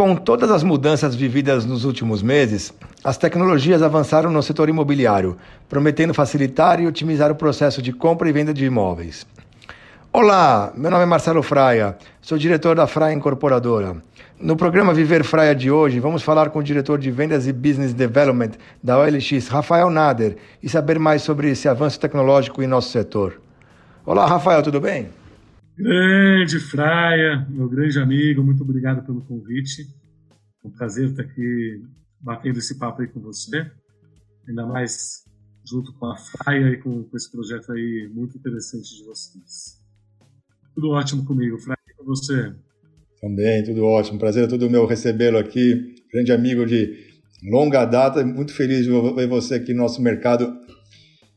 Com todas as mudanças vividas nos últimos meses, as tecnologias avançaram no setor imobiliário, prometendo facilitar e otimizar o processo de compra e venda de imóveis. Olá, meu nome é Marcelo Fraia, sou diretor da Fraia Incorporadora. No programa Viver Fraia de hoje, vamos falar com o diretor de vendas e business development da OLX, Rafael Nader, e saber mais sobre esse avanço tecnológico em nosso setor. Olá, Rafael, tudo bem? Grande Fraia, meu grande amigo, muito obrigado pelo convite. É um prazer estar aqui batendo esse papo aí com você, ainda mais junto com a Fraia e com, com esse projeto aí muito interessante de vocês. Tudo ótimo comigo, Fraia, com você? Também, tudo ótimo. Prazer é todo meu recebê-lo aqui, grande amigo de longa data, muito feliz de ver você aqui no nosso mercado,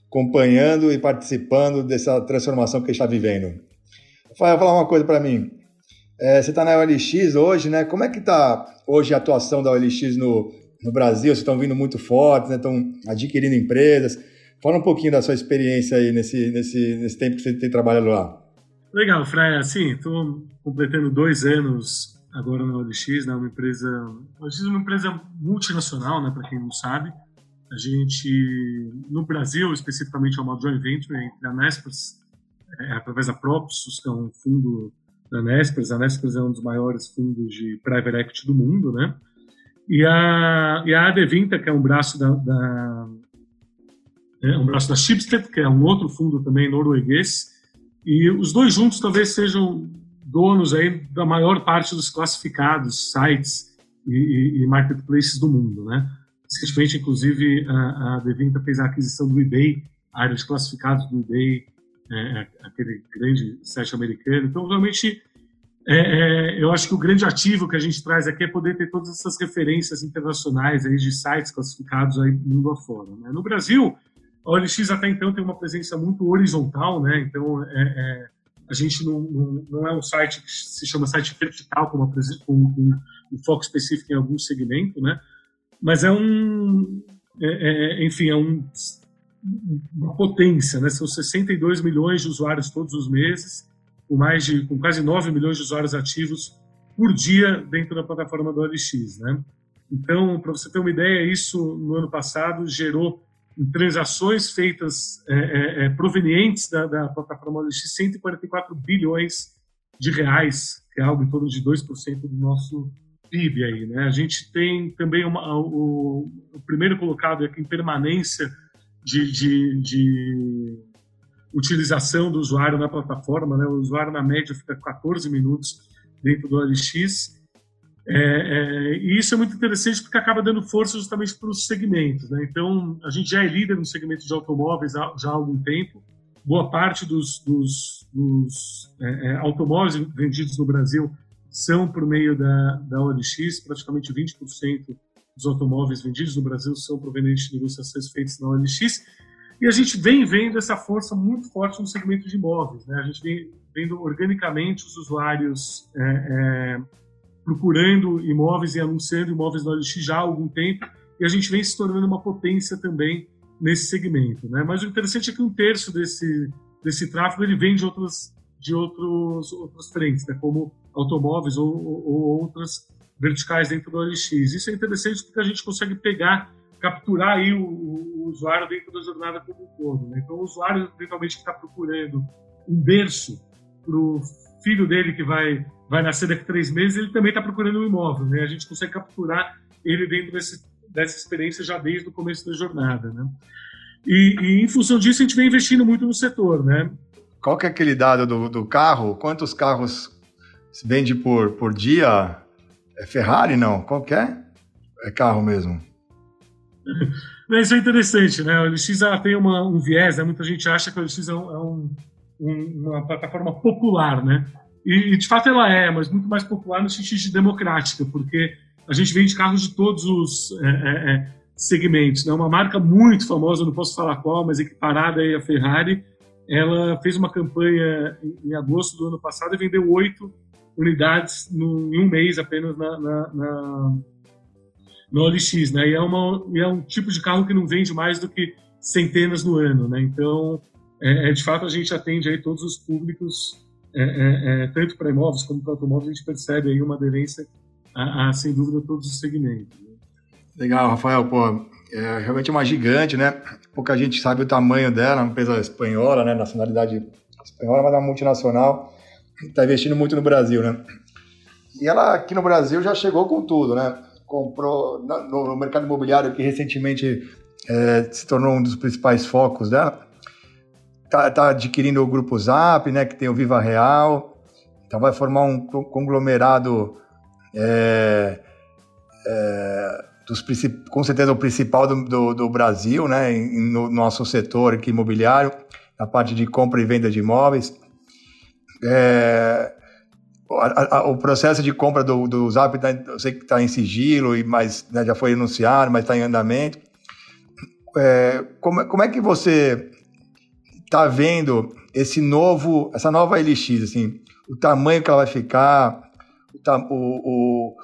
acompanhando e participando dessa transformação que está vivendo. Rafael, falar uma coisa para mim. É, você está na OLX hoje, né? Como é que está hoje a atuação da OLX no, no Brasil? Vocês estão vindo muito fortes, né? estão adquirindo empresas. Fala um pouquinho da sua experiência aí nesse, nesse, nesse tempo que você tem trabalhado lá. Legal, Freia. Sim, estou completando dois anos agora na OLX, né? Uma empresa, a OLX é uma empresa multinacional, né? Para quem não sabe. A gente, no Brasil, especificamente, é uma joint venture entre a Nespers é, através da Propsus, que é um fundo da Nespers. A Nespers é um dos maiores fundos de private equity do mundo, né? E a, e a AD20, que é um braço da, da é um braço da Schibsted, que é um outro fundo também norueguês, e os dois juntos talvez sejam donos aí da maior parte dos classificados, sites e, e, e marketplaces do mundo, né? Recentemente, inclusive, a, a D20 fez a aquisição do eBay, a área de classificados do eBay é, é, aquele grande site americano. Então, realmente, é, é, eu acho que o grande ativo que a gente traz aqui é poder ter todas essas referências internacionais aí de sites classificados aí mundo afora. Né? No Brasil, a OLX até então tem uma presença muito horizontal, né? Então, é, é, a gente não, não, não, é um site que se chama site vertical, com, uma, com, com um foco específico em algum segmento, né? Mas é um, enfim, é um uma potência, né? São 62 milhões de usuários todos os meses, com mais de com quase 9 milhões de usuários ativos por dia dentro da plataforma do OLX, né? Então, para você ter uma ideia, isso no ano passado gerou em transações feitas é, é, é provenientes da, da plataforma OLX 144 bilhões de reais, que é algo em torno de 2% do nosso PIB aí, né? A gente tem também uma, o, o primeiro colocado aqui em permanência de, de, de utilização do usuário na plataforma. Né? O usuário, na média, fica 14 minutos dentro do OLX. É, é, e isso é muito interessante porque acaba dando força justamente para os segmentos. Né? Então, a gente já é líder no segmento de automóveis há, já há algum tempo. Boa parte dos, dos, dos é, é automóveis vendidos no Brasil são por meio da, da OLX, praticamente 20% dos automóveis vendidos no Brasil são provenientes de negociações feitas na OLX. E a gente vem vendo essa força muito forte no segmento de imóveis. Né? A gente vem vendo organicamente os usuários é, é, procurando imóveis e anunciando imóveis na OLX já há algum tempo. E a gente vem se tornando uma potência também nesse segmento. Né? Mas o interessante é que um terço desse, desse tráfego ele vem de outras, de outros, outras frentes, né? como automóveis ou, ou, ou outras verticais dentro do OLX. Isso é interessante porque a gente consegue pegar, capturar aí o, o usuário dentro da jornada como um todo. Né? Então, o usuário, eventualmente, que está procurando um berço para o filho dele que vai, vai nascer daqui a três meses, ele também está procurando um imóvel. Né? A gente consegue capturar ele dentro desse, dessa experiência já desde o começo da jornada. Né? E, e, em função disso, a gente vem investindo muito no setor. Né? Qual que é aquele dado do, do carro? Quantos carros se vende por, por dia? É Ferrari, não? Qual é? É carro mesmo. Isso é interessante, né? O LX tem uma, um viés, né? Muita gente acha que o LX é, um, é um, uma plataforma popular, né? E, de fato ela é, mas muito mais popular no sentido de democrática, porque a gente vende carros de todos os é, é, é, segmentos. Né? Uma marca muito famosa, não posso falar qual, mas equiparada aí a Ferrari, ela fez uma campanha em agosto do ano passado e vendeu oito unidades no, em um mês apenas na, na, na, no OLX, né? E é, uma, é um tipo de carro que não vende mais do que centenas no ano, né? Então, é, é de fato, a gente atende aí todos os públicos, é, é, é tanto para imóveis como para automóveis, a gente percebe aí uma aderência a, a, sem dúvida, todos os segmentos. Né? Legal, Rafael. Pô, é realmente uma gigante, né? Pouca gente sabe o tamanho dela, uma empresa espanhola, né? Nacionalidade espanhola, mas é uma multinacional. Está investindo muito no Brasil, né? E ela aqui no Brasil já chegou com tudo, né? Comprou no mercado imobiliário que recentemente é, se tornou um dos principais focos dela. Está tá adquirindo o grupo Zap, né? Que tem o Viva Real. Então vai formar um conglomerado é, é, dos, com certeza o principal do, do, do Brasil, né, no nosso setor aqui imobiliário, na parte de compra e venda de imóveis. É, a, a, o processo de compra do, do Zap, tá, eu sei que está em sigilo, mas né, já foi anunciado, mas está em andamento. É, como, como é que você está vendo esse novo, essa nova LX, assim, o tamanho que ela vai ficar, o,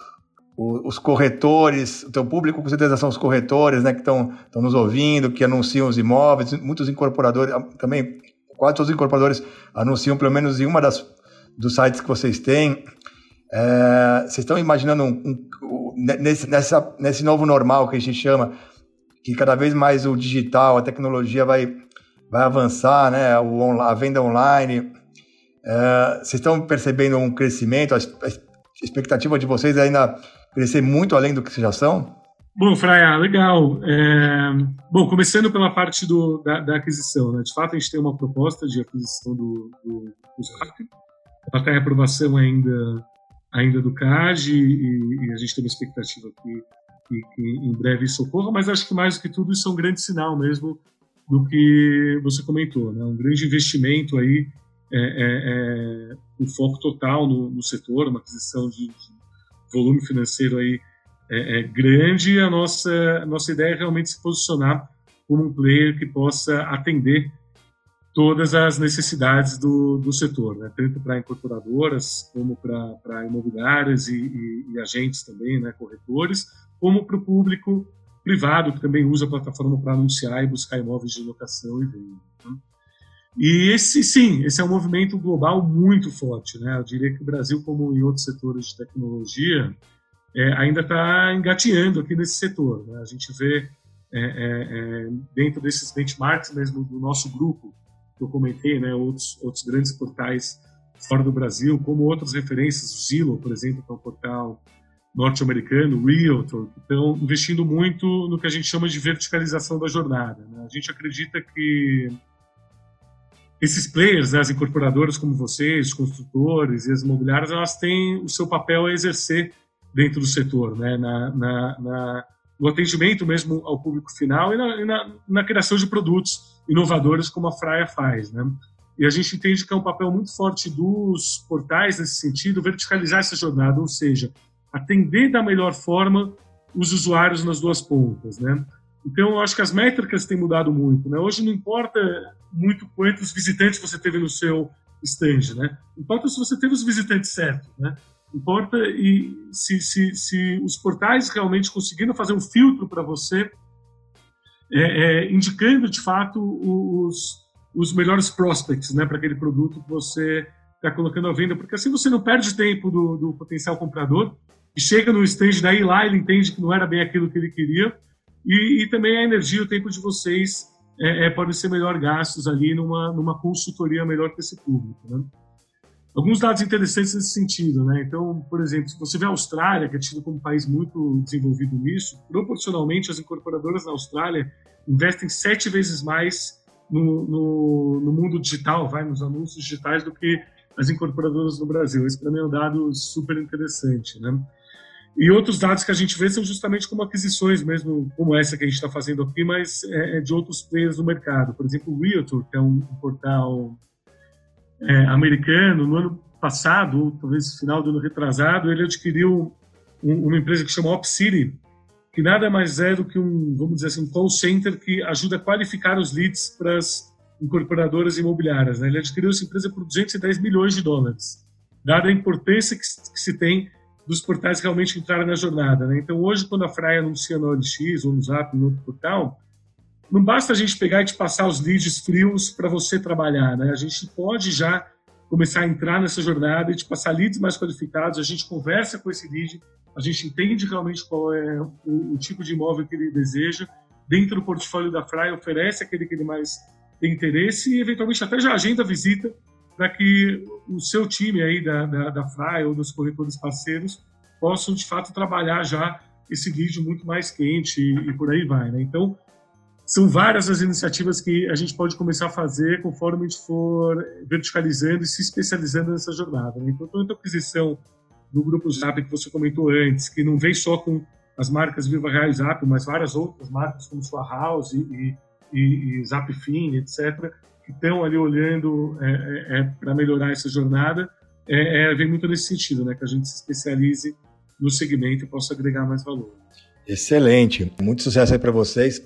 o, os corretores, o teu público com certeza são os corretores, né, que estão nos ouvindo, que anunciam os imóveis, muitos incorporadores, também quase todos os incorporadores anunciam pelo menos em uma das dos sites que vocês têm. É, vocês estão imaginando um, um, nesse, nessa, nesse novo normal que a gente chama, que cada vez mais o digital, a tecnologia vai, vai avançar, né, o, a venda online. É, vocês estão percebendo um crescimento, a, a expectativa de vocês é ainda crescer muito além do que vocês já são? Bom, Fraia, legal. É... Bom, começando pela parte do, da, da, aquisição. Né? De fato, a gente tem uma proposta de aquisição do, do, do. Ela está em aprovação ainda, ainda do CAD e, e, a gente tem uma expectativa que, que, que, em breve isso ocorra, mas acho que mais do que tudo isso é um grande sinal mesmo do que você comentou. Né? Um grande investimento aí, é, é, é um foco total no, no setor, uma aquisição de, de volume financeiro aí é, é grande, a nossa, a nossa ideia é realmente se posicionar como um player que possa atender todas as necessidades do, do setor, né? tanto para incorporadoras, como para imobiliárias e, e, e, agentes também, né? corretores, como para o público privado, que também usa a plataforma para anunciar e buscar imóveis de locação e venda. Né? E esse, sim, esse é um movimento global muito forte. Né? Eu diria que o Brasil, como em outros setores de tecnologia, é, ainda está engateando aqui nesse setor. Né? A gente vê é, é, é, dentro desses benchmarks mesmo do nosso grupo, que eu comentei, né? outros, outros grandes portais fora do Brasil, como outras referências, o Zillow, por exemplo, que é um portal norte-americano, Realtor, que estão investindo muito no que a gente chama de verticalização da jornada. Né? A gente acredita que esses players, né, as incorporadoras como vocês, os construtores e as imobiliárias, elas têm o seu papel a exercer dentro do setor, né, na, na, na no atendimento mesmo ao público final e na, na, na, criação de produtos inovadores como a Fraia faz, né? E a gente entende que é um papel muito forte dos portais nesse sentido, verticalizar essa jornada, ou seja, atender da melhor forma os usuários nas duas pontas, né? Então, eu acho que as métricas têm mudado muito. Né? Hoje não importa muito quantos visitantes você teve no seu stand, né? Importa se você teve os visitantes certos, né? Importa e se, se, se os portais realmente conseguiram fazer um filtro para você, é, é, indicando de fato os, os melhores prospects, né, para aquele produto que você está colocando à venda, porque assim você não perde tempo do, do potencial comprador e chega no stand daí lá ele entende que não era bem aquilo que ele queria e, e também a energia, o tempo de vocês é, é, podem ser melhor gastos ali numa, numa consultoria melhor para esse público. Né? Alguns dados interessantes nesse sentido. Né? Então, por exemplo, se você vê a Austrália, que é tido como um país muito desenvolvido nisso, proporcionalmente as incorporadoras na Austrália investem sete vezes mais no, no, no mundo digital, vai nos anúncios digitais, do que as incorporadoras no Brasil. Esse, para mim, é um dado super interessante. Né? E outros dados que a gente vê são justamente como aquisições mesmo, como essa que a gente está fazendo aqui, mas é, é, de outros players no mercado. Por exemplo, o Realtor, que é um portal é, americano, no ano passado, talvez no final do ano retrasado, ele adquiriu um, uma empresa que chama OpCity, que nada mais é do que um, vamos dizer assim, um call center que ajuda a qualificar os leads para as incorporadoras imobiliárias. Né? Ele adquiriu essa empresa por 210 milhões de dólares, dada a importância que, que se tem dos portais realmente entrarem na jornada. Né? Então, hoje, quando a Fraia anuncia no OLX ou no Zap, no outro portal, não basta a gente pegar e te passar os leads frios para você trabalhar. Né? A gente pode já começar a entrar nessa jornada e te passar leads mais qualificados, a gente conversa com esse lead a gente entende realmente qual é o, o tipo de imóvel que ele deseja, dentro do portfólio da Fry oferece aquele que ele mais tem interesse e eventualmente até já agenda a visita para que o seu time aí da, da, da Fry ou dos corretores parceiros possam de fato trabalhar já esse vídeo muito mais quente e, e por aí vai, né? Então são várias as iniciativas que a gente pode começar a fazer conforme a gente for verticalizando e se especializando nessa jornada. Né? Então, tanto a aquisição do grupo Zap que você comentou antes, que não vem só com as marcas Viva Real e Zap, mas várias outras marcas como Sua House e, e, e Zap Fin, etc., que estão ali olhando é, é, é para melhorar essa jornada, é, é, vem muito nesse sentido, né? que a gente se especialize no segmento e possa agregar mais valor. Excelente, muito sucesso aí para vocês.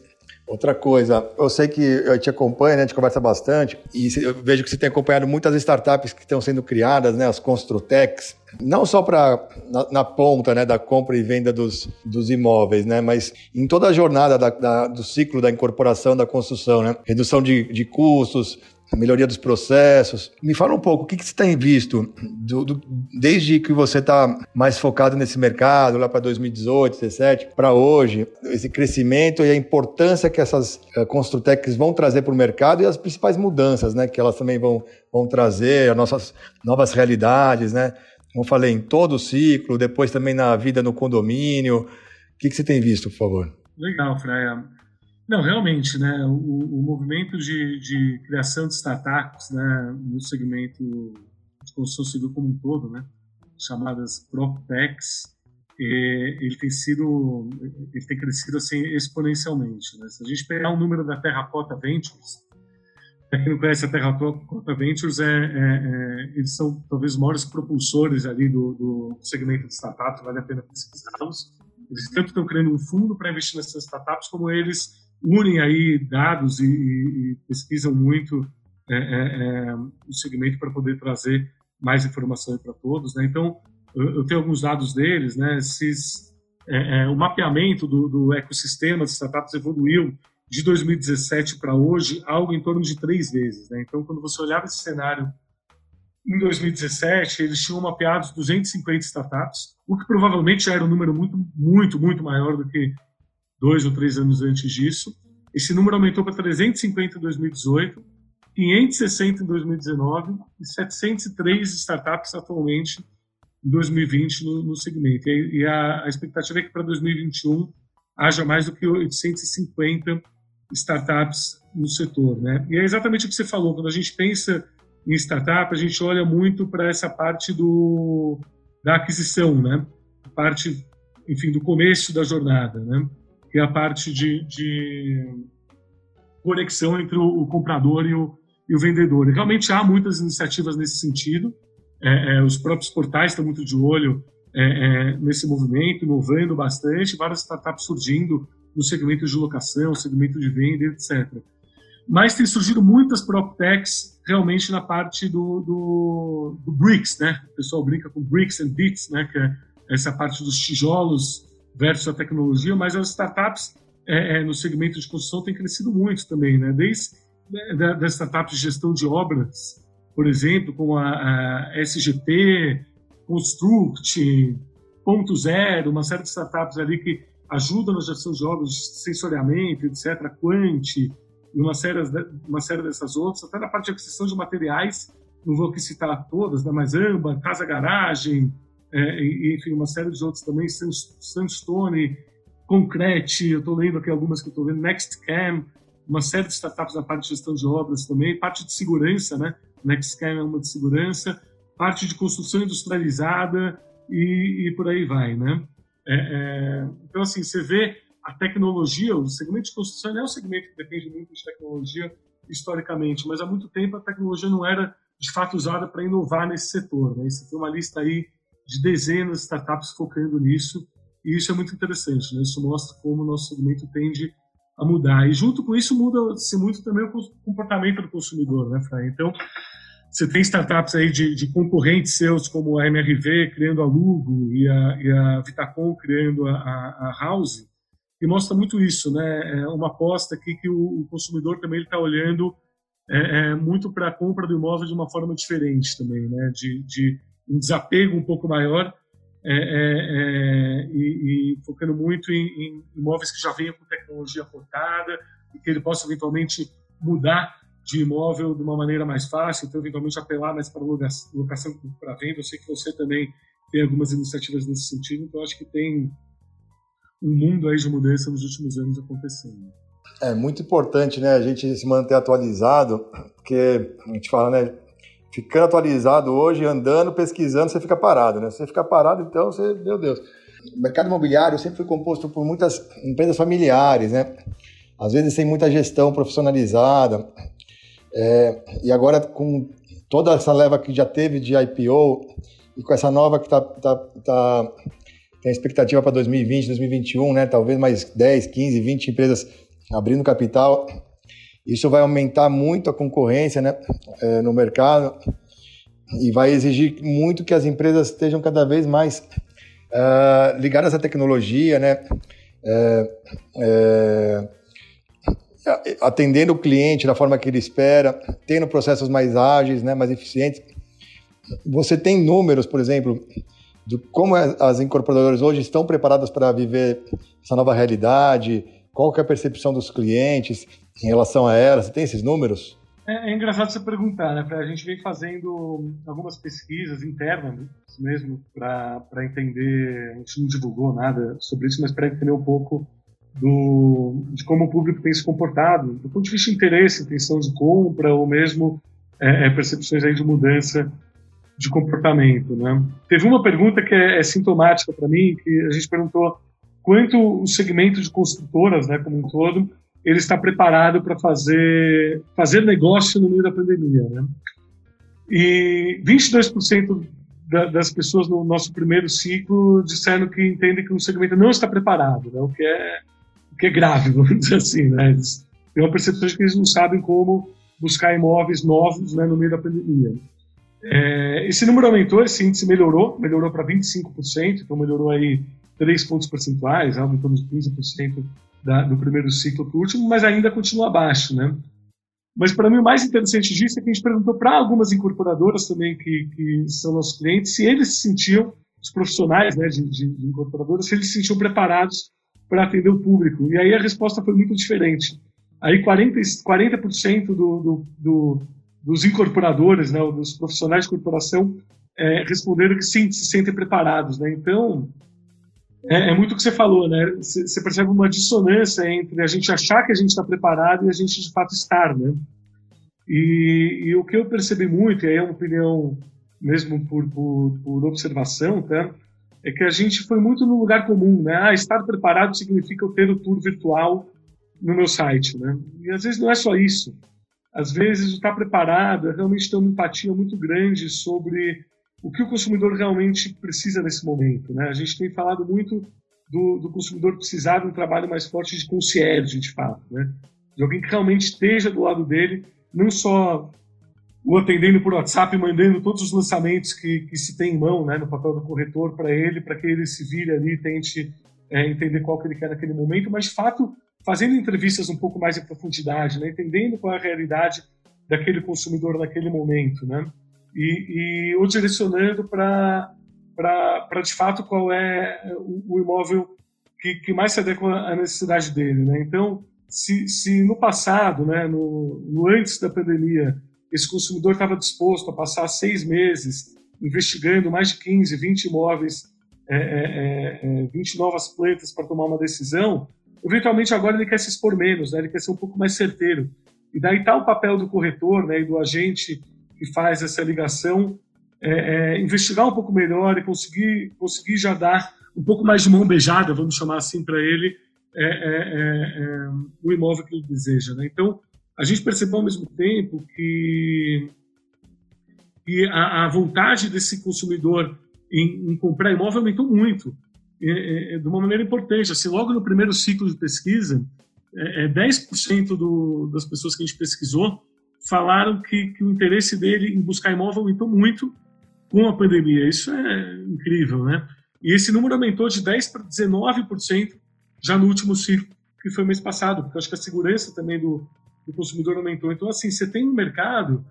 Outra coisa, eu sei que eu te acompanho, né, a gente conversa bastante, e eu vejo que você tem acompanhado muitas startups que estão sendo criadas, né, as Construtecs, não só para na, na, ponta né, da compra e venda dos, dos imóveis, né, mas em toda a jornada da, da, do ciclo da incorporação da construção, né, redução de, de custos, melhoria dos processos. Me fala um pouco, o que, que você tem visto do, do, desde que você está mais focado nesse mercado, lá para 2018, 2017, para hoje, esse crescimento e a importância que essas uh, Construtecs vão trazer para o mercado e as principais mudanças né, que elas também vão, vão trazer, as nossas novas realidades, né? Como falei, em todo o ciclo, depois também na vida no condomínio. O que, que você tem visto, por favor? Legal, Freia. Não, realmente, né, o, o movimento de, de, criação de startups né, no segmento de construção civil como um todo, né, chamadas PropTechs, é, ele tem sido, ele tem crescido assim exponencialmente. Né? Se a gente pegar o número da Terracota Ventures, para quem não conhece a Terracota Ventures, é, é, é, eles são talvez os maiores propulsores ali do, do segmento de startups, vale a pena pesquisá-los. Eles tanto estão criando um fundo para investir nessas startups, como eles unem aí dados e, e pesquisam muito é, é, é o segmento para poder trazer mais informação para todos. Né? Então, eu, eu, tenho alguns dados deles. Né? Esses, é, é, o mapeamento do, do, ecossistema de startups evoluiu de 2017 para hoje algo em torno de três vezes. Né? Então, quando você olhava esse cenário em 2017, eles tinham mapeados 250 startups, o que provavelmente já era um número muito, muito, muito maior do que dois ou três anos antes disso. Esse número aumentou para 350 em 2018, 560 em 2019 e 703 startups atualmente em 2020 no, no segmento. E, e a, a, expectativa é que para 2021 haja mais do que 850 startups no setor. Né? E é exatamente o que você falou, quando a gente pensa em startup, a gente olha muito para essa parte do, da aquisição, né? parte, enfim, do começo da jornada. Né? É a parte de, de conexão entre o, o comprador e o, e o, vendedor. E realmente há muitas iniciativas nesse sentido. É, é, os próprios portais estão muito de olho é, é nesse movimento, inovando bastante, várias startups surgindo no segmento de locação, segmento de venda, etc. Mas tem surgido muitas PropTechs realmente na parte do, do, do BRICS, né? O pessoal brinca com BRICS and Bits, né? Que é essa parte dos tijolos versus a tecnologia, mas as startups é, é, no segmento de construção têm crescido muito também, né? Desde da, das startups de gestão de obras, por exemplo, como a, a SGP, Construct, Ponto Zero, uma série de startups ali que ajudam na gestão de obras, sensoriamento, etc., Quant, e uma série, uma série dessas outras, até na parte de aquisição de materiais, não vou aqui citar todas, né, mas Amba, Casa Garagem, é, enfim, uma série de outros também, Sandstone, Concrete, eu estou lendo aqui algumas que eu estou vendo, Nextcam, uma série de startups na parte de gestão de obras também, parte de segurança, né? Nextcam é uma de segurança, parte de construção industrializada e, e por aí vai, né? É, é, então, assim, você vê a tecnologia, o segmento de construção é um segmento que depende muito de tecnologia historicamente, mas há muito tempo a tecnologia não era de fato usada para inovar nesse setor. Né? Você tem uma lista aí de dezenas de startups focando nisso, e isso é muito interessante, né? Isso mostra como o nosso segmento tende a mudar. E junto com isso muda-se muito também o comportamento do consumidor, né, Fran? Então, você tem startups aí de, de, concorrentes seus, como a MRV criando a Lugo e a, e a Vitacom criando a, a, a, House, que mostra muito isso, né? É uma aposta aqui que o, o consumidor também está olhando é, é, muito para a compra do imóvel de uma forma diferente também, né? De, de um desapego um pouco maior é, é, é, e, e, focando muito em, em, imóveis que já venham com tecnologia portada e que ele possa eventualmente mudar de imóvel de uma maneira mais fácil, então eventualmente apelar mais para locação para venda. Eu sei que você também tem algumas iniciativas nesse sentido, então acho que tem um mundo aí de mudança nos últimos anos acontecendo. É muito importante, né, a gente se manter atualizado, porque a gente fala, né, ficando atualizado hoje, andando, pesquisando, você fica parado, né? Você fica parado, então você, meu Deus. O mercado imobiliário sempre foi composto por muitas empresas familiares, né? Às vezes sem muita gestão profissionalizada. É, e agora com toda essa leva que já teve de IPO e com essa nova que tá, tá, tá tem expectativa para 2020, 2021, né? Talvez mais 10, 15, 20 empresas abrindo capital isso vai aumentar muito a concorrência né, é, no mercado e vai exigir muito que as empresas estejam cada vez mais uh, ligadas à tecnologia, né? É, é, atendendo o cliente da forma que ele espera, tendo processos mais ágeis, né, mais eficientes. Você tem números, por exemplo, de como as incorporadoras hoje estão preparadas para viver essa nova realidade, qual que é a percepção dos clientes em relação a ela? Você tem esses números? É, é engraçado você perguntar, né? A gente vem fazendo algumas pesquisas internas mesmo para entender. A gente não divulgou nada sobre isso, mas para entender um pouco do, de como o público tem se comportado, do ponto de vista de interesse, intenção de compra ou mesmo é, é, percepções aí de mudança de comportamento, né? Teve uma pergunta que é, é sintomática para mim, que a gente perguntou quanto o segmento de construtoras, né, como um todo, ele está preparado para fazer fazer negócio no meio da pandemia, né? E 22% da, das pessoas no nosso primeiro ciclo disseram que entendem que o segmento não está preparado, né? O que é o que é grave, vamos dizer assim, né? Eles têm uma percepção de que eles não sabem como buscar imóveis novos, né, no meio da pandemia. É, esse número aumentou, esse índice melhorou, melhorou para 25%, então melhorou aí 3 pontos percentuais, de 15% da, do primeiro ciclo para o último, mas ainda continua abaixo, né? Mas para mim o mais interessante disso é que a gente perguntou para algumas incorporadoras também que, que são nossos clientes se eles se sentiam, os profissionais né, de, de, de incorporadoras, se eles se sentiam preparados para atender o público. E aí a resposta foi muito diferente. Aí 40%, 40 do, do, do, dos incorporadores, né, dos profissionais de corporação, é, responderam que sim, se sentem preparados. Né? Então, é, é, muito o que você falou, né? Você percebe uma dissonância entre a gente achar que a gente está preparado e a gente de fato estar, né? E, e, o que eu percebi muito, e aí é uma opinião mesmo por, por, por, observação, tá? É que a gente foi muito no lugar comum, né? Ah, estar preparado significa eu ter o tour virtual no meu site, né? E às vezes não é só isso. Às vezes estar preparado é realmente ter uma empatia muito grande sobre o que o consumidor realmente precisa nesse momento. Né? A gente tem falado muito do, do consumidor precisar de um trabalho mais forte de concierge, de fato, né? de alguém que realmente esteja do lado dele, não só o atendendo por WhatsApp, mandando todos os lançamentos que, que se tem em mão, né, no papel do corretor para ele, para que ele se vire ali e tente é, entender qual que ele quer naquele momento, mas de fato fazendo entrevistas um pouco mais em profundidade, né, entendendo qual é a realidade daquele consumidor naquele momento, né? E, e o direcionando para de fato qual é o, o imóvel que, que, mais se adequa à necessidade dele. Né? Então, se, se no passado, né, no, no antes da pandemia, esse consumidor estava disposto a passar seis meses investigando mais de 15, 20 imóveis, é, é, é, 20 é, novas plantas para tomar uma decisão, eventualmente agora ele quer se expor menos, né? ele quer ser um pouco mais certeiro. E daí está o papel do corretor né, e do agente que faz essa ligação, é, é, investigar um pouco melhor e conseguir, conseguir já dar um pouco mais de mão beijada, vamos chamar assim para ele, é, é, é, o imóvel que ele deseja. Né? Então, a gente percebeu ao mesmo tempo que, que a, a vontade desse consumidor em, em, comprar imóvel aumentou muito, de uma maneira importante. Assim, logo no primeiro ciclo de pesquisa, é, 10% do, das pessoas que a gente pesquisou falaram que, que, o interesse dele em buscar imóvel aumentou muito com a pandemia. Isso é incrível, né? E esse número aumentou de 10% para 19% já no último ciclo, que foi mês passado, porque acho que a segurança também do, do consumidor aumentou. Então, assim, você tem um mercado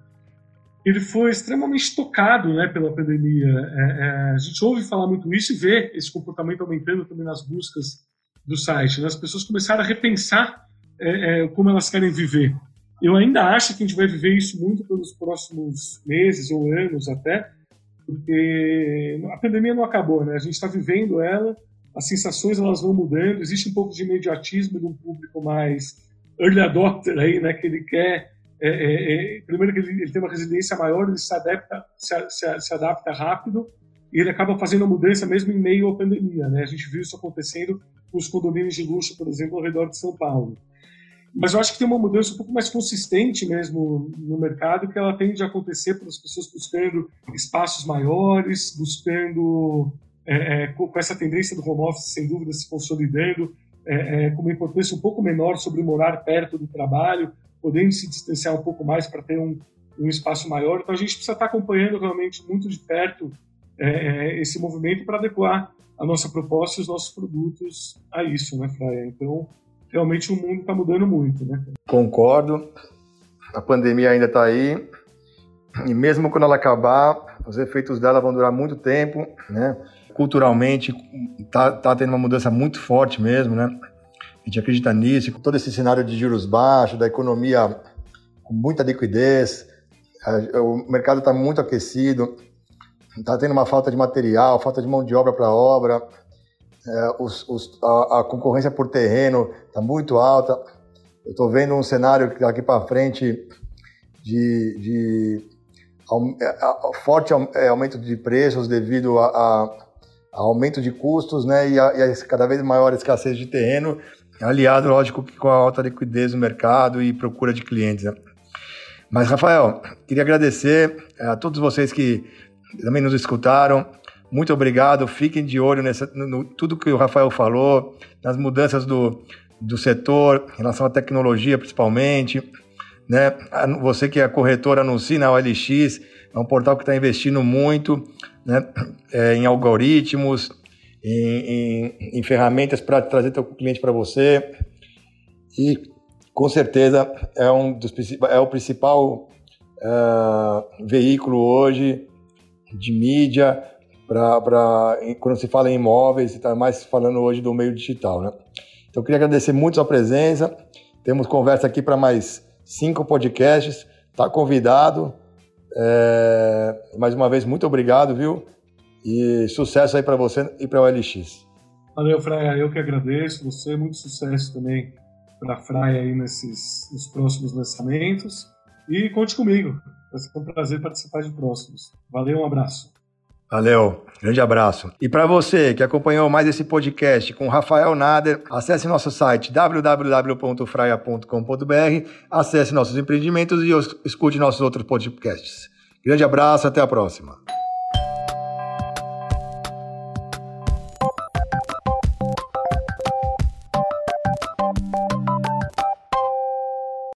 ele foi extremamente tocado né, pela pandemia. É, é, a gente ouve falar muito isso e vê esse comportamento aumentando também nas buscas do site. Né? As pessoas começaram a repensar é, é, como elas querem viver. Eu ainda acho que a gente vai viver isso muito pelos próximos meses ou anos até, porque a pandemia não acabou, né? A gente está vivendo ela, as sensações elas vão mudando, existe um pouco de imediatismo de um público mais early adopter aí, né? Que ele quer é, é, é, primeiro que ele, ele, tem uma residência maior, ele se adapta, se, se, se, adapta rápido e ele acaba fazendo a mudança mesmo em meio à pandemia. Né? A gente viu isso acontecendo com os condomínios de luxo, por exemplo, ao redor de São Paulo. Mas eu acho que tem uma mudança um pouco mais consistente mesmo no mercado, que ela tende a acontecer pelas pessoas buscando espaços maiores, buscando, é, é, com essa tendência do home office, sem dúvida, se consolidando, é, é, com uma importância um pouco menor sobre morar perto do trabalho, podendo se distanciar um pouco mais para ter um, um, espaço maior. Então a gente precisa estar acompanhando realmente muito de perto é, é esse movimento para adequar a nossa proposta e os nossos produtos a isso, né, Fraia? Então, realmente o mundo está mudando muito, né? Concordo. A pandemia ainda está aí. E mesmo quando ela acabar, os efeitos dela vão durar muito tempo, né? Culturalmente, tá, tá tendo uma mudança muito forte mesmo, né? A gente acredita nisso, com todo esse cenário de juros baixos, da economia com muita liquidez, o mercado está muito aquecido, está tendo uma falta de material, falta de mão de obra para obra, é, os, os, a, a, concorrência por terreno está muito alta. Eu estou vendo um cenário daqui para frente de, de é, forte é, aumento de preços devido a, a, aumento de custos né, e, a, e a cada vez maior escassez de terreno aliado, lógico, com a alta liquidez no mercado e procura de clientes. Né? Mas, Rafael, queria agradecer eh, a todos vocês que também nos escutaram. Muito obrigado. Fiquem de olho nessa, no, no tudo que o Rafael falou, nas mudanças do, do setor, em relação à tecnologia, principalmente. Né? Você que é corretor, anuncie na OLX, é um portal que está investindo muito né? É, em algoritmos, em, em, em ferramentas para trazer teu cliente para você. E com certeza é um dos é o principal uh, veículo hoje de mídia para quando se fala em imóveis, está mais falando hoje do meio digital, né? Então eu queria agradecer muito a sua presença. Temos conversa aqui para mais cinco podcasts. Está convidado. É, mais uma vez, muito obrigado, viu? E sucesso aí para você e para o LX. Valeu, Fraia. Eu que agradeço. Você, muito sucesso também para a Fraia aí nesses, nos próximos lançamentos. E conte comigo. Vai ser um prazer participar de próximos. Valeu, um abraço. Valeu, grande abraço. E para você que acompanhou mais esse podcast com Rafael Nader, acesse nosso site www.fraia.com.br, acesse nossos empreendimentos e escute nossos outros podcasts. Grande abraço, até a próxima.